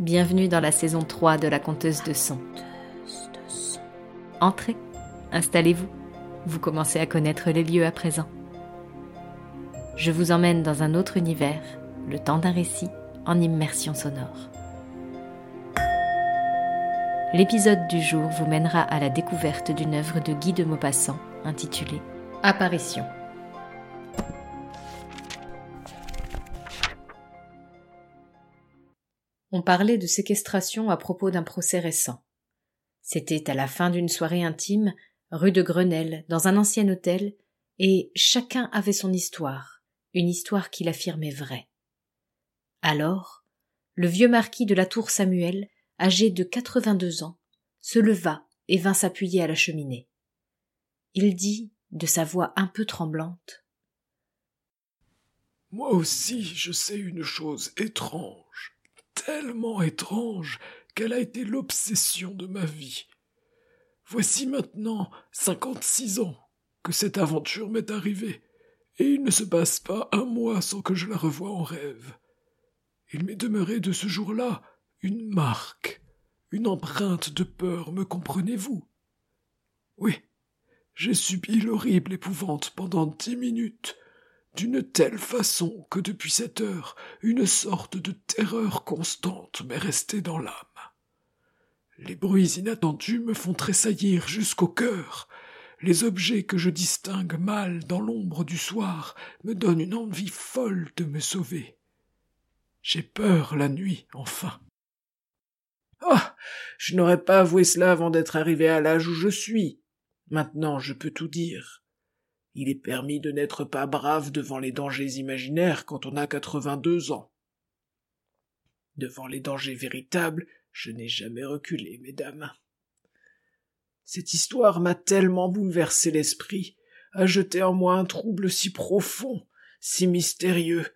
Bienvenue dans la saison 3 de la conteuse de son. Entrez, installez-vous, vous commencez à connaître les lieux à présent. Je vous emmène dans un autre univers, le temps d'un récit en immersion sonore. L'épisode du jour vous mènera à la découverte d'une œuvre de Guy de Maupassant intitulée Apparition. On parlait de séquestration à propos d'un procès récent. C'était à la fin d'une soirée intime, rue de Grenelle, dans un ancien hôtel, et chacun avait son histoire, une histoire qu'il affirmait vraie. Alors, le vieux marquis de la tour Samuel âgé de quatre-vingt-deux ans, se leva et vint s'appuyer à la cheminée. Il dit, de sa voix un peu tremblante. Moi aussi je sais une chose étrange, tellement étrange qu'elle a été l'obsession de ma vie. Voici maintenant cinquante-six ans que cette aventure m'est arrivée, et il ne se passe pas un mois sans que je la revoie en rêve. Il m'est demeuré de ce jour-là une marque, une empreinte de peur, me comprenez-vous? Oui, j'ai subi l'horrible épouvante pendant dix minutes, d'une telle façon que depuis cette heure une sorte de terreur constante m'est restée dans l'âme. Les bruits inattendus me font tressaillir jusqu'au cœur. Les objets que je distingue mal dans l'ombre du soir me donnent une envie folle de me sauver. J'ai peur la nuit, enfin. Ah. Je n'aurais pas avoué cela avant d'être arrivé à l'âge où je suis. Maintenant je peux tout dire. Il est permis de n'être pas brave devant les dangers imaginaires quand on a quatre-vingt-deux ans. Devant les dangers véritables, je n'ai jamais reculé, mesdames. Cette histoire m'a tellement bouleversé l'esprit, a jeté en moi un trouble si profond, si mystérieux,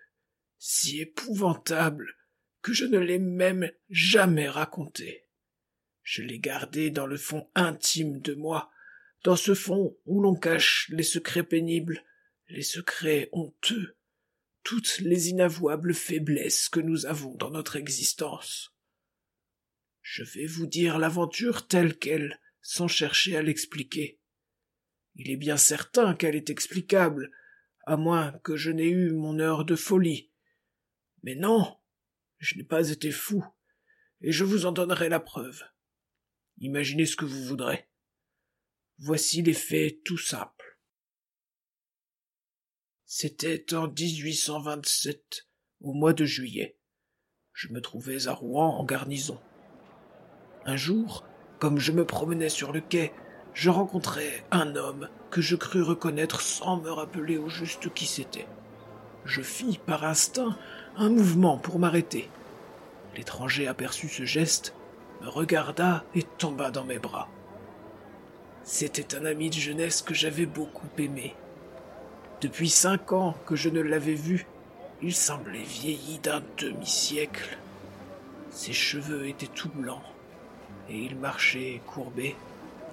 si épouvantable, que je ne l'ai même jamais raconté. Je l'ai gardé dans le fond intime de moi, dans ce fond où l'on cache les secrets pénibles, les secrets honteux, toutes les inavouables faiblesses que nous avons dans notre existence. Je vais vous dire l'aventure telle qu'elle, sans chercher à l'expliquer. Il est bien certain qu'elle est explicable, à moins que je n'ai eu mon heure de folie. Mais non, je n'ai pas été fou, et je vous en donnerai la preuve. Imaginez ce que vous voudrez. Voici les faits tout simples. C'était en 1827, au mois de juillet. Je me trouvais à Rouen en garnison. Un jour, comme je me promenais sur le quai, je rencontrai un homme que je crus reconnaître sans me rappeler au juste qui c'était. Je fis, par instinct, un mouvement pour m'arrêter. L'étranger aperçut ce geste, me regarda et tomba dans mes bras. C'était un ami de jeunesse que j'avais beaucoup aimé. Depuis cinq ans que je ne l'avais vu, il semblait vieilli d'un demi-siècle. Ses cheveux étaient tout blancs, et il marchait courbé,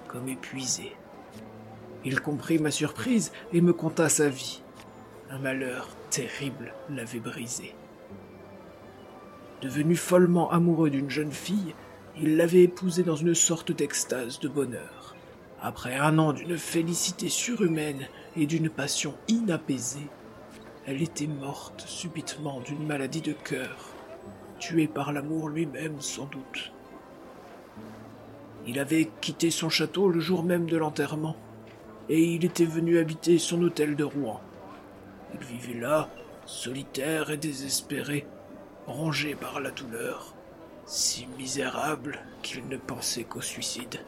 comme épuisé. Il comprit ma surprise et me conta sa vie. Un malheur terrible l'avait brisé. Devenu follement amoureux d'une jeune fille, il l'avait épousée dans une sorte d'extase de bonheur. Après un an d'une félicité surhumaine et d'une passion inapaisée, elle était morte subitement d'une maladie de cœur, tuée par l'amour lui-même sans doute. Il avait quitté son château le jour même de l'enterrement, et il était venu habiter son hôtel de Rouen. Il vivait là, solitaire et désespéré, rongé par la douleur, si misérable qu'il ne pensait qu'au suicide.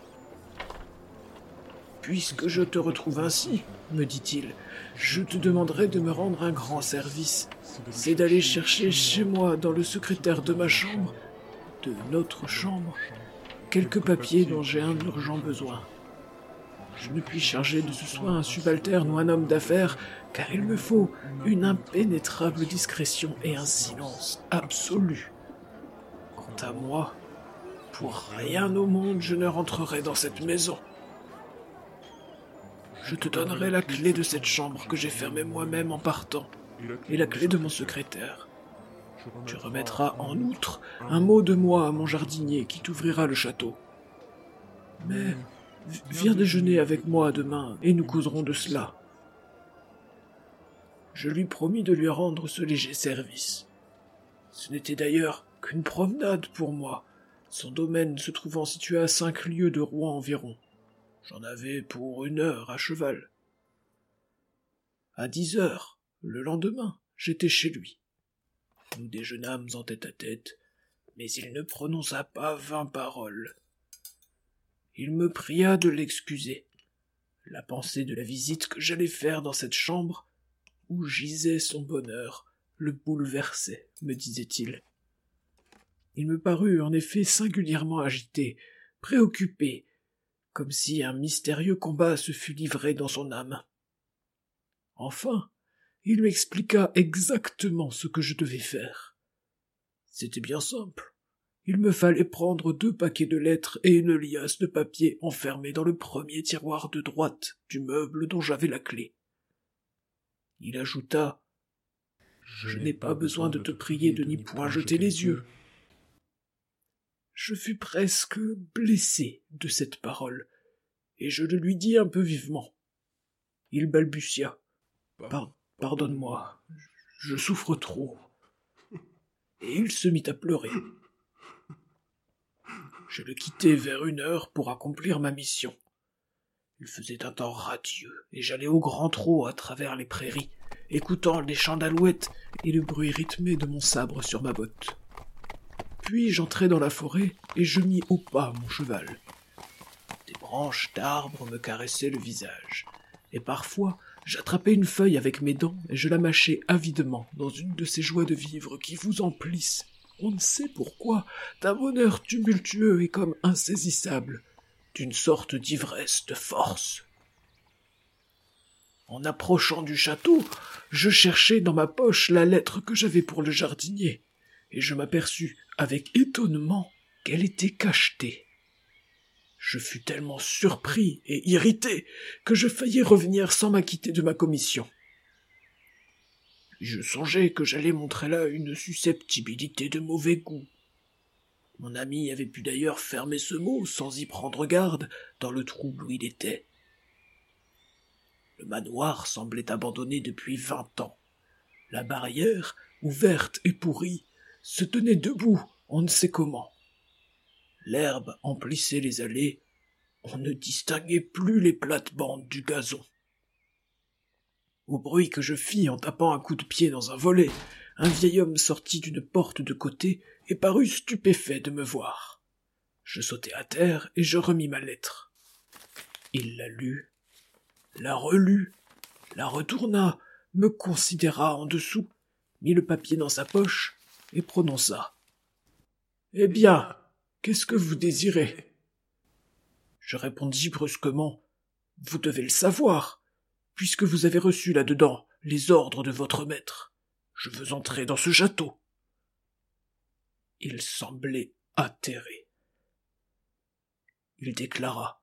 Puisque je te retrouve ainsi, me dit-il, je te demanderai de me rendre un grand service. C'est d'aller chercher chez moi, dans le secrétaire de ma chambre, de notre chambre, quelques papiers dont j'ai un urgent besoin. Je ne puis charger de ce soin un subalterne ou un homme d'affaires, car il me faut une impénétrable discrétion et un silence absolu. Quant à moi, pour rien au monde je ne rentrerai dans cette maison. Je te donnerai la clé de cette chambre que j'ai fermée moi-même en partant, et la clé de mon secrétaire. Tu remettras en outre un mot de moi à mon jardinier qui t'ouvrira le château. Mais viens déjeuner avec moi demain et nous causerons de cela. Je lui promis de lui rendre ce léger service. Ce n'était d'ailleurs qu'une promenade pour moi, son domaine se trouvant situé à cinq lieues de Rouen environ. J'en avais pour une heure à cheval. À dix heures, le lendemain, j'étais chez lui. Nous déjeunâmes en tête à tête, mais il ne prononça pas vingt paroles. Il me pria de l'excuser. La pensée de la visite que j'allais faire dans cette chambre, où gisait son bonheur, le bouleversait, me disait-il. Il me parut en effet singulièrement agité, préoccupé, comme si un mystérieux combat se fût livré dans son âme. Enfin, il m'expliqua exactement ce que je devais faire. C'était bien simple. Il me fallait prendre deux paquets de lettres et une liasse de papier enfermés dans le premier tiroir de droite du meuble dont j'avais la clé. Il ajouta Je n'ai pas besoin de te prier de n'y point jeter les yeux. Je fus presque blessé de cette parole, et je le lui dis un peu vivement. Il balbutia. Pardonne-moi, je souffre trop. Et il se mit à pleurer. Je le quittai vers une heure pour accomplir ma mission. Il faisait un temps radieux, et j'allais au grand trot à travers les prairies, écoutant les chants d'alouettes et le bruit rythmé de mon sabre sur ma botte. Puis j'entrai dans la forêt et je mis au pas mon cheval. Des branches d'arbres me caressaient le visage, et parfois j'attrapais une feuille avec mes dents et je la mâchais avidement dans une de ces joies de vivre qui vous emplissent, on ne sait pourquoi, d'un bonheur tumultueux et comme insaisissable, d'une sorte d'ivresse de force. En approchant du château, je cherchai dans ma poche la lettre que j'avais pour le jardinier, et je m'aperçus avec étonnement qu'elle était cachetée. Je fus tellement surpris et irrité que je faillis revenir sans m'acquitter de ma commission. je songeai que j'allais montrer là une susceptibilité de mauvais goût. Mon ami avait pu d'ailleurs fermer ce mot sans y prendre garde dans le trouble où il était. Le manoir semblait abandonné depuis vingt ans. La barrière, ouverte et pourrie, se tenait debout, on ne sait comment. L'herbe emplissait les allées, on ne distinguait plus les plates-bandes du gazon. Au bruit que je fis en tapant un coup de pied dans un volet, un vieil homme sortit d'une porte de côté et parut stupéfait de me voir. Je sautai à terre et je remis ma lettre. Il la lut, la relut, la retourna, me considéra en dessous, mit le papier dans sa poche et prononça. Eh bien, qu'est-ce que vous désirez? Je répondis brusquement. Vous devez le savoir, puisque vous avez reçu là-dedans les ordres de votre maître. Je veux entrer dans ce château. Il semblait atterré. Il déclara.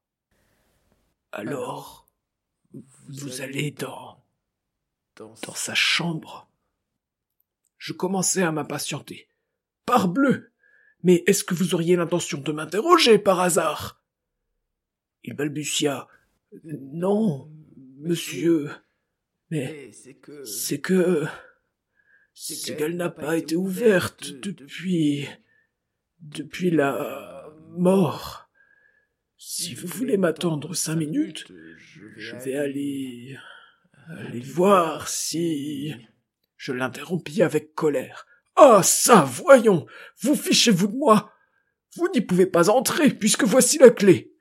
Alors, vous allez dans, dans sa chambre. Je commençai à m'impatienter. Parbleu! Mais est-ce que vous auriez l'intention de m'interroger par hasard? Il balbutia. Non, monsieur. Mais c'est que. C'est que. C'est qu'elle n'a pas été ouverte depuis. depuis la mort. Si vous voulez m'attendre cinq minutes, je vais aller. aller voir si. Je l'interrompis avec colère. Ah ça, voyons. Vous fichez-vous de moi? Vous n'y pouvez pas entrer, puisque voici la clé.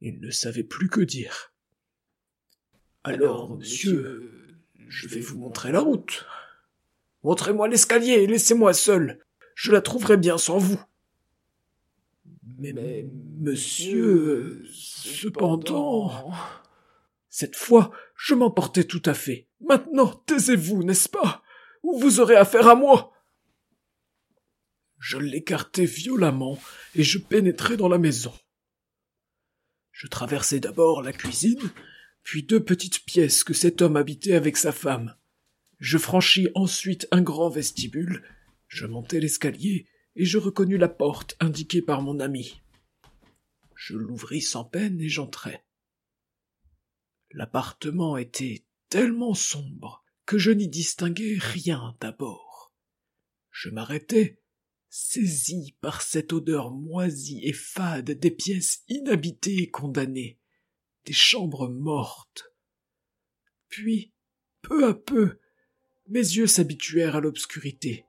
Il ne savait plus que dire. Alors, monsieur, je vais vous montrer la route. Montrez-moi l'escalier et laissez-moi seul. Je la trouverai bien sans vous. Mais, mais monsieur, cependant. Cette fois, je m'emportais tout à fait. Maintenant, taisez-vous, n'est-ce pas? Ou vous aurez affaire à moi. Je l'écartai violemment et je pénétrai dans la maison. Je traversai d'abord la cuisine, puis deux petites pièces que cet homme habitait avec sa femme. Je franchis ensuite un grand vestibule, je montai l'escalier, et je reconnus la porte indiquée par mon ami. Je l'ouvris sans peine et j'entrai. L'appartement était tellement sombre que je n'y distinguais rien d'abord. Je m'arrêtai, saisi par cette odeur moisie et fade des pièces inhabitées et condamnées, des chambres mortes. Puis, peu à peu, mes yeux s'habituèrent à l'obscurité,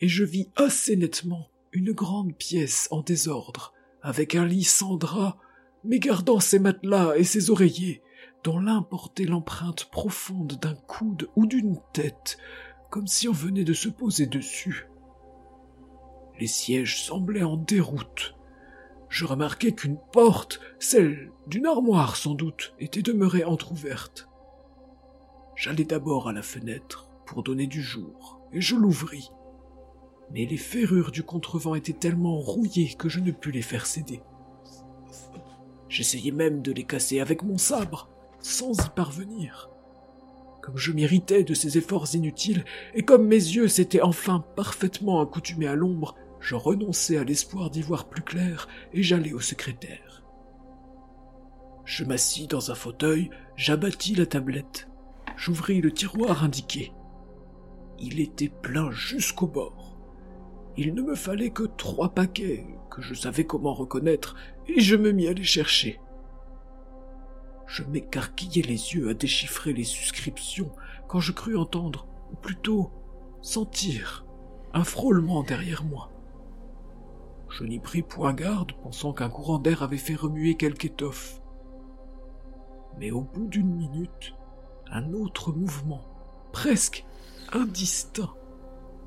et je vis assez nettement une grande pièce en désordre, avec un lit sans drap, mais gardant ses matelas et ses oreillers, dont l'un portait l'empreinte profonde d'un coude ou d'une tête, comme si on venait de se poser dessus. Les sièges semblaient en déroute. Je remarquai qu'une porte, celle d'une armoire sans doute, était demeurée entr'ouverte. J'allai d'abord à la fenêtre pour donner du jour, et je l'ouvris. Mais les ferrures du contrevent étaient tellement rouillées que je ne pus les faire céder. J'essayai même de les casser avec mon sabre, sans y parvenir. Comme je m'irritais de ces efforts inutiles, et comme mes yeux s'étaient enfin parfaitement accoutumés à l'ombre, je renonçai à l'espoir d'y voir plus clair, et j'allai au secrétaire. Je m'assis dans un fauteuil, j'abattis la tablette, j'ouvris le tiroir indiqué. Il était plein jusqu'au bord. Il ne me fallait que trois paquets, que je savais comment reconnaître, et je me mis à les chercher. Je m'écarquillais les yeux à déchiffrer les suscriptions quand je crus entendre, ou plutôt sentir, un frôlement derrière moi. Je n'y pris point garde, pensant qu'un courant d'air avait fait remuer quelque étoffe. Mais au bout d'une minute, un autre mouvement, presque indistinct,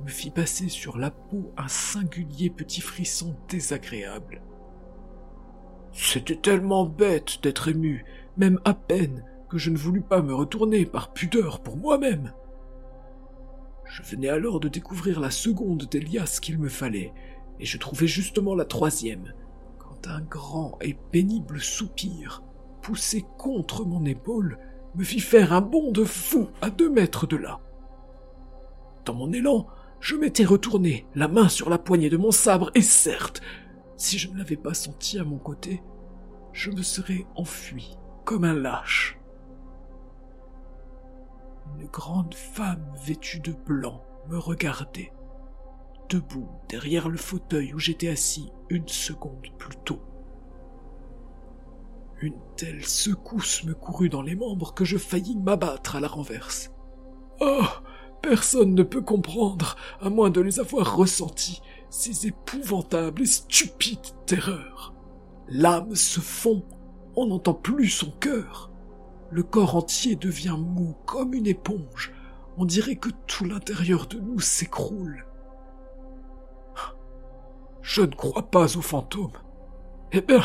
me fit passer sur la peau un singulier petit frisson désagréable. C'était tellement bête d'être ému, même à peine, que je ne voulus pas me retourner par pudeur pour moi-même. Je venais alors de découvrir la seconde des liasses qu'il me fallait, et je trouvais justement la troisième, quand un grand et pénible soupir, poussé contre mon épaule, me fit faire un bond de fou à deux mètres de là. Dans mon élan, je m'étais retourné, la main sur la poignée de mon sabre, et certes, si je ne l'avais pas senti à mon côté, je me serais enfui comme un lâche. Une grande femme vêtue de blanc me regardait, debout derrière le fauteuil où j'étais assis une seconde plus tôt. Une telle secousse me courut dans les membres que je faillis m'abattre à la renverse. Oh Personne ne peut comprendre, à moins de les avoir ressentis, ces épouvantables et stupides terreurs. L'âme se fond, on n'entend plus son cœur. Le corps entier devient mou comme une éponge. On dirait que tout l'intérieur de nous s'écroule. Je ne crois pas aux fantômes. Eh bien,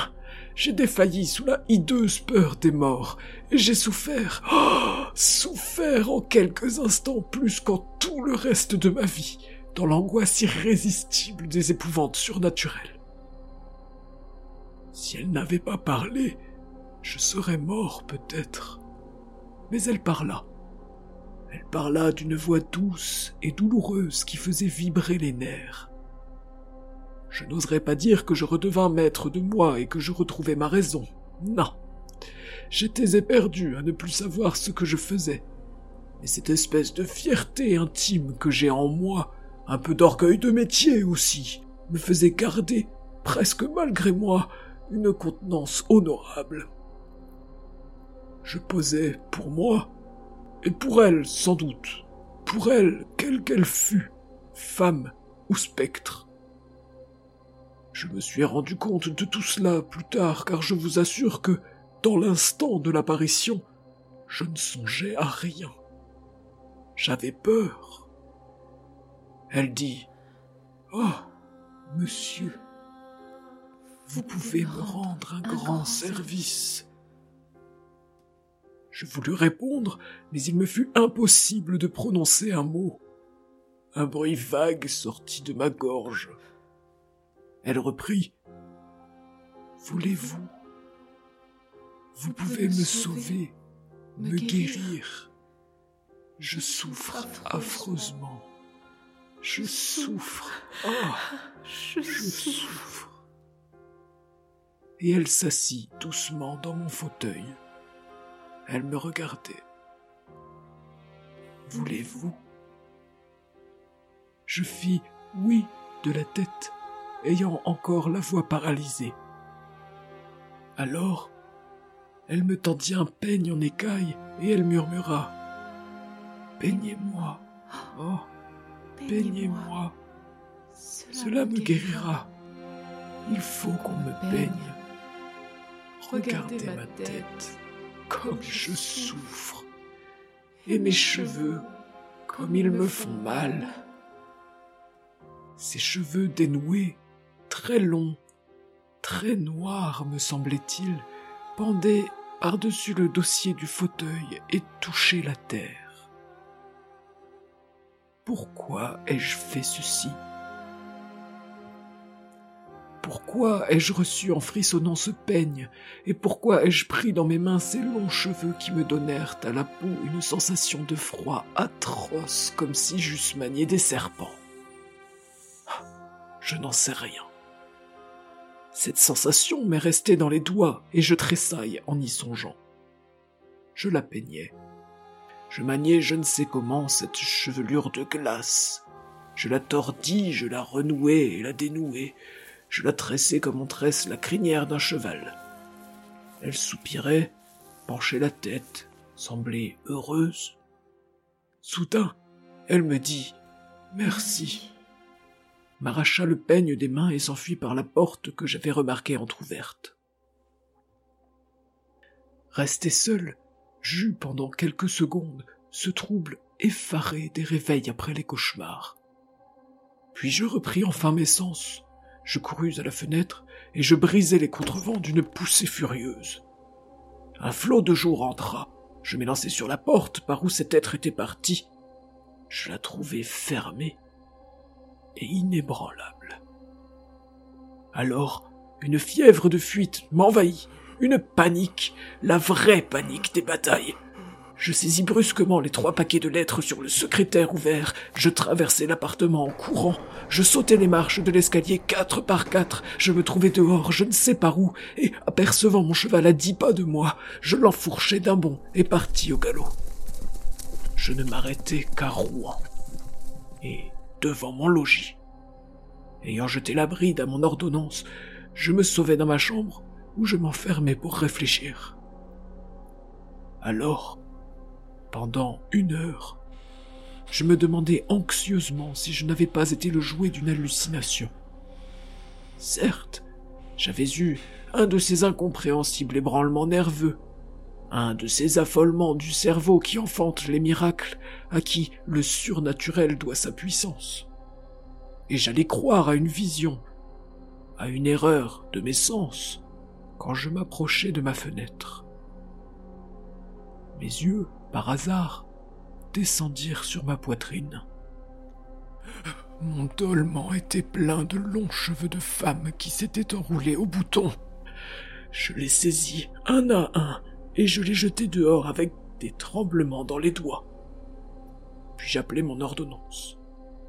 j'ai défailli sous la hideuse peur des morts, et j'ai souffert, oh, souffert en quelques instants plus qu'en tout le reste de ma vie, dans l'angoisse irrésistible des épouvantes surnaturelles. Si elle n'avait pas parlé, je serais mort peut-être. Mais elle parla. Elle parla d'une voix douce et douloureuse qui faisait vibrer les nerfs. Je n'oserais pas dire que je redevins maître de moi et que je retrouvais ma raison. Non. J'étais éperdu à ne plus savoir ce que je faisais. Mais cette espèce de fierté intime que j'ai en moi, un peu d'orgueil de métier aussi, me faisait garder, presque malgré moi, une contenance honorable. Je posais pour moi, et pour elle sans doute, pour elle, quelle qu'elle fût, femme ou spectre. Je me suis rendu compte de tout cela plus tard, car je vous assure que, dans l'instant de l'apparition, je ne songeais à rien. J'avais peur. Elle dit Oh, monsieur, vous pouvez me rendre un grand service. Je voulus répondre, mais il me fut impossible de prononcer un mot. Un bruit vague sortit de ma gorge. Elle reprit. Voulez-vous? Vous pouvez me sauver, me guérir. Je souffre affreusement. Je souffre. Oh, je souffre. Et elle s'assit doucement dans mon fauteuil. Elle me regardait. Voulez-vous? Je fis oui de la tête, ayant encore la voix paralysée. Alors, elle me tendit un peigne en écaille et elle murmura Peignez-moi. Oh, peignez-moi. Cela me guérira. Il faut qu'on me peigne. Regardez ma tête, comme je souffre, et mes cheveux, comme ils me font mal. Ces cheveux dénoués, très longs, très noirs, me semblait-il, pendaient par-dessus le dossier du fauteuil et touchaient la terre. Pourquoi ai-je fait ceci? Pourquoi ai-je reçu en frissonnant ce peigne, et pourquoi ai-je pris dans mes mains ces longs cheveux qui me donnèrent à la peau une sensation de froid atroce comme si j'eusse manié des serpents Je n'en sais rien. Cette sensation m'est restée dans les doigts et je tressaille en y songeant. Je la peignais. Je maniais je ne sais comment cette chevelure de glace. Je la tordis, je la renouais et la dénouais, je la tressais comme on tresse la crinière d'un cheval. Elle soupirait, penchait la tête, semblait heureuse. Soudain, elle me dit Merci, m'arracha le peigne des mains et s'enfuit par la porte que j'avais remarquée entr'ouverte. Resté seul, j'eus pendant quelques secondes ce trouble effaré des réveils après les cauchemars. Puis je repris enfin mes sens, je courus à la fenêtre et je brisai les contrevents d'une poussée furieuse. Un flot de jour entra. Je m'élançai sur la porte par où cet être était parti. Je la trouvai fermée et inébranlable. Alors, une fièvre de fuite m'envahit, une panique, la vraie panique des batailles. Je saisis brusquement les trois paquets de lettres sur le secrétaire ouvert. Je traversai l'appartement en courant. Je sautai les marches de l'escalier quatre par quatre. Je me trouvais dehors, je ne sais par où, et apercevant mon cheval à dix pas de moi, je l'enfourchai d'un bond et partis au galop. Je ne m'arrêtai qu'à Rouen et devant mon logis. Ayant jeté la bride à mon ordonnance, je me sauvai dans ma chambre où je m'enfermai pour réfléchir. Alors, pendant une heure, je me demandais anxieusement si je n'avais pas été le jouet d'une hallucination. Certes, j'avais eu un de ces incompréhensibles ébranlements nerveux, un de ces affolements du cerveau qui enfantent les miracles à qui le surnaturel doit sa puissance. Et j'allais croire à une vision, à une erreur de mes sens, quand je m'approchais de ma fenêtre. Mes yeux par hasard, descendirent sur ma poitrine. Mon dolman était plein de longs cheveux de femme qui s'étaient enroulés au bouton. Je les saisis un à un et je les jetai dehors avec des tremblements dans les doigts. Puis j'appelai mon ordonnance.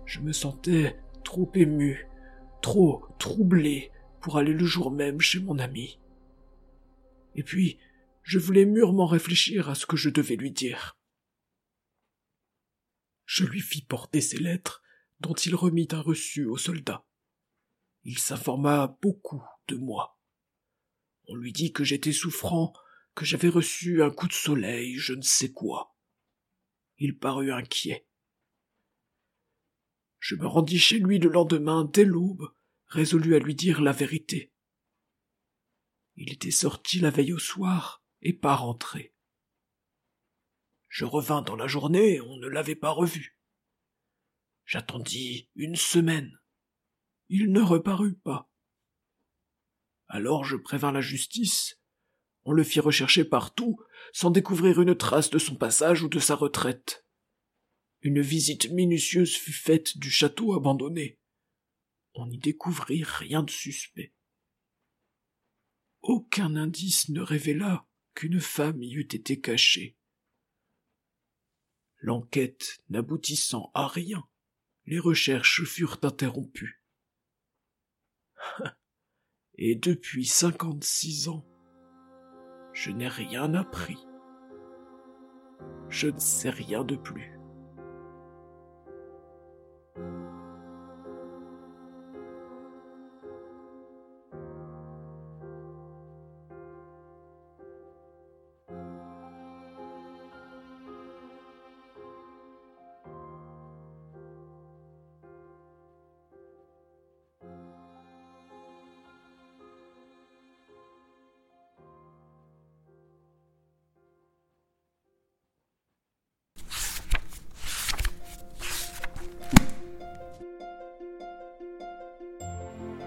Je me sentais trop ému, trop troublé pour aller le jour même chez mon ami. Et puis, je voulais mûrement réfléchir à ce que je devais lui dire. Je lui fis porter ses lettres, dont il remit un reçu au soldat. Il s'informa beaucoup de moi. On lui dit que j'étais souffrant, que j'avais reçu un coup de soleil, je ne sais quoi. Il parut inquiet. Je me rendis chez lui le lendemain dès l'aube, résolu à lui dire la vérité. Il était sorti la veille au soir, et pas rentré. Je revins dans la journée, on ne l'avait pas revu. J'attendis une semaine. Il ne reparut pas. Alors je prévins la justice. On le fit rechercher partout, sans découvrir une trace de son passage ou de sa retraite. Une visite minutieuse fut faite du château abandonné. On n'y découvrit rien de suspect. Aucun indice ne révéla qu'une femme y eût été cachée. L'enquête n'aboutissant à rien, les recherches furent interrompues. Et depuis cinquante-six ans, je n'ai rien appris. Je ne sais rien de plus.